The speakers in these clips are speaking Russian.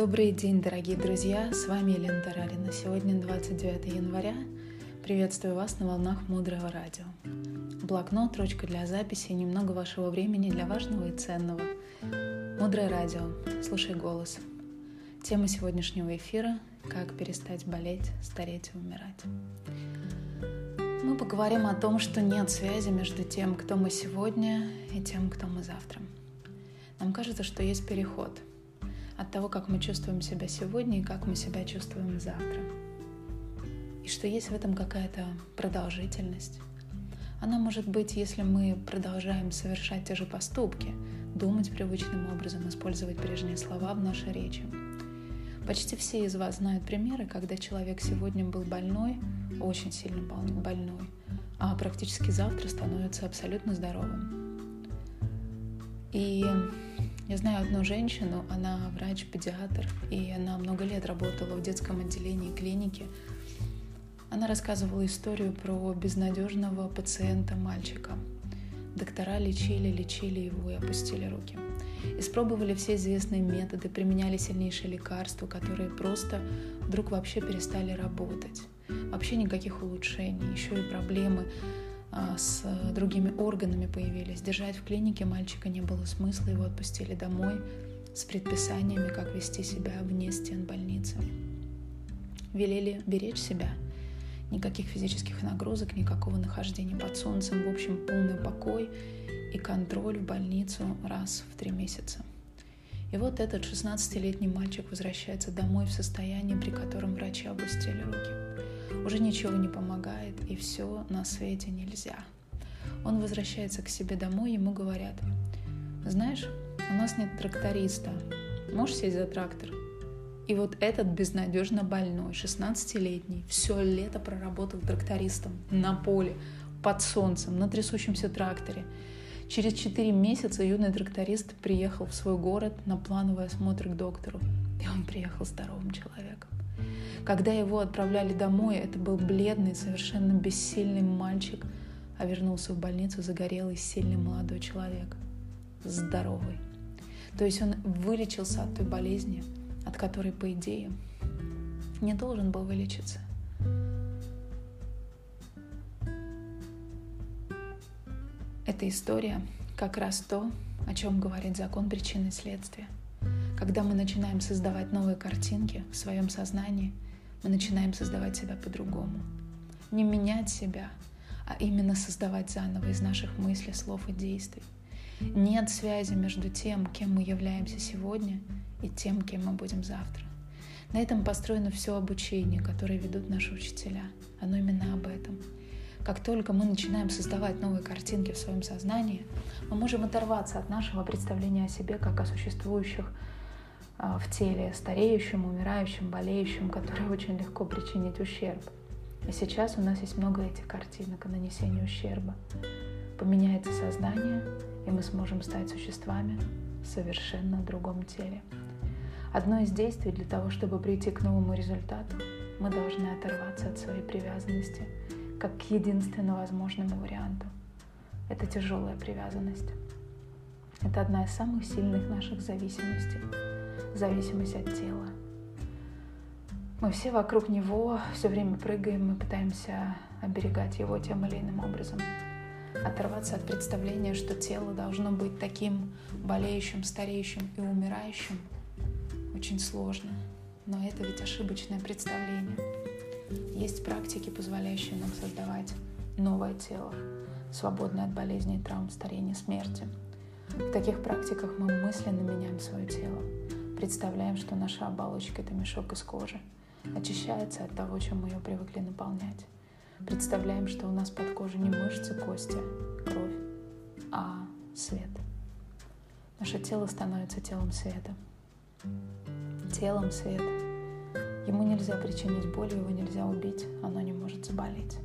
Добрый день, дорогие друзья! С вами Елена Тарарина. Сегодня 29 января. Приветствую вас на волнах Мудрого Радио. Блокнот, ручка для записи немного вашего времени для важного и ценного. Мудрое Радио. Слушай голос. Тема сегодняшнего эфира – как перестать болеть, стареть и умирать. Мы поговорим о том, что нет связи между тем, кто мы сегодня, и тем, кто мы завтра. Нам кажется, что есть переход – от того, как мы чувствуем себя сегодня и как мы себя чувствуем завтра. И что есть в этом какая-то продолжительность. Она может быть, если мы продолжаем совершать те же поступки, думать привычным образом, использовать прежние слова в нашей речи. Почти все из вас знают примеры, когда человек сегодня был больной, очень сильно больной, а практически завтра становится абсолютно здоровым. И я знаю одну женщину, она врач-педиатр, и она много лет работала в детском отделении клиники. Она рассказывала историю про безнадежного пациента-мальчика. Доктора лечили, лечили его и опустили руки. Испробовали все известные методы, применяли сильнейшие лекарства, которые просто вдруг вообще перестали работать. Вообще никаких улучшений, еще и проблемы с другими органами появились. Держать в клинике мальчика не было смысла, его отпустили домой с предписаниями, как вести себя вне стен больницы. Велели беречь себя. Никаких физических нагрузок, никакого нахождения под солнцем. В общем, полный покой и контроль в больницу раз в три месяца. И вот этот 16-летний мальчик возвращается домой в состоянии, при котором врачи опустили руки уже ничего не помогает, и все на свете нельзя. Он возвращается к себе домой, ему говорят, знаешь, у нас нет тракториста, можешь сесть за трактор? И вот этот безнадежно больной, 16-летний, все лето проработал трактористом на поле, под солнцем, на трясущемся тракторе. Через 4 месяца юный тракторист приехал в свой город на плановый осмотр к доктору. И он приехал здоровым человеком. Когда его отправляли домой, это был бледный, совершенно бессильный мальчик, а вернулся в больницу загорелый, сильный молодой человек, здоровый. То есть он вылечился от той болезни, от которой, по идее, не должен был вылечиться. Эта история как раз то, о чем говорит закон причины следствия. Когда мы начинаем создавать новые картинки в своем сознании – мы начинаем создавать себя по-другому. Не менять себя, а именно создавать заново из наших мыслей, слов и действий. Нет связи между тем, кем мы являемся сегодня, и тем, кем мы будем завтра. На этом построено все обучение, которое ведут наши учителя. Оно именно об этом. Как только мы начинаем создавать новые картинки в своем сознании, мы можем оторваться от нашего представления о себе как о существующих в теле стареющим, умирающим, болеющим, которые очень легко причинить ущерб. И сейчас у нас есть много этих картинок о нанесении ущерба. Поменяется сознание, и мы сможем стать существами в совершенно другом теле. Одно из действий для того, чтобы прийти к новому результату, мы должны оторваться от своей привязанности как к единственно возможному варианту. Это тяжелая привязанность. Это одна из самых сильных наших зависимостей зависимость от тела. Мы все вокруг него все время прыгаем, мы пытаемся оберегать его тем или иным образом. Оторваться от представления, что тело должно быть таким болеющим, стареющим и умирающим, очень сложно. Но это ведь ошибочное представление. Есть практики, позволяющие нам создавать новое тело, свободное от болезней, травм, старения, смерти. В таких практиках мы мысленно меняем свое тело, Представляем, что наша оболочка — это мешок из кожи, очищается от того, чем мы ее привыкли наполнять. Представляем, что у нас под кожей не мышцы, кости, кровь, а свет. Наше тело становится телом света. Телом света. Ему нельзя причинить боль, его нельзя убить, оно не может заболеть.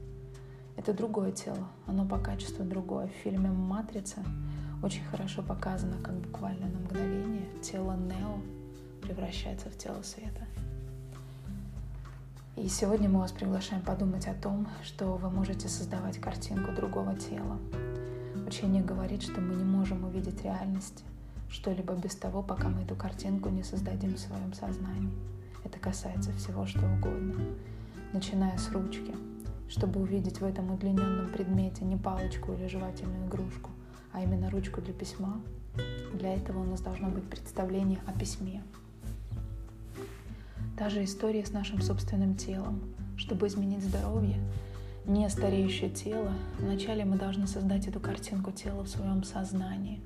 Это другое тело, оно по качеству другое. В фильме «Матрица» очень хорошо показано, как буквально на мгновение тело Нео превращается в тело света. И сегодня мы вас приглашаем подумать о том, что вы можете создавать картинку другого тела. Учение говорит, что мы не можем увидеть реальность, что-либо без того, пока мы эту картинку не создадим в своем сознании. Это касается всего, что угодно. Начиная с ручки, чтобы увидеть в этом удлиненном предмете не палочку или жевательную игрушку, а именно ручку для письма, для этого у нас должно быть представление о письме. Та же история с нашим собственным телом. Чтобы изменить здоровье, не стареющее тело, вначале мы должны создать эту картинку тела в своем сознании.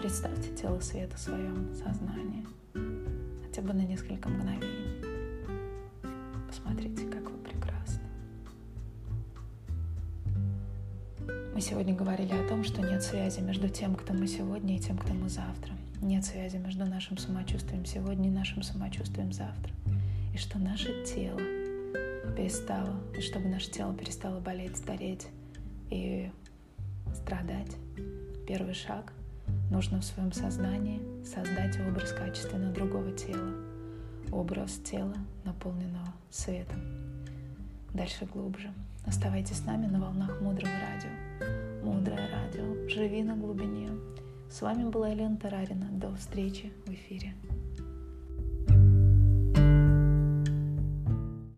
Представьте тело света в своем сознании, хотя бы на несколько мгновений. Посмотрите, как вы прекрасны. Мы сегодня говорили о том, что нет связи между тем, кто мы сегодня, и тем, кто мы завтра. Нет связи между нашим самочувствием сегодня и нашим самочувствием завтра. И что наше тело перестало, и чтобы наше тело перестало болеть, стареть и страдать. Первый шаг нужно в своем сознании создать образ качественно другого тела, образ тела, наполненного светом. Дальше глубже. Оставайтесь с нами на волнах Мудрого Радио. Мудрое Радио. Живи на глубине. С вами была Елена Тарарина. До встречи в эфире.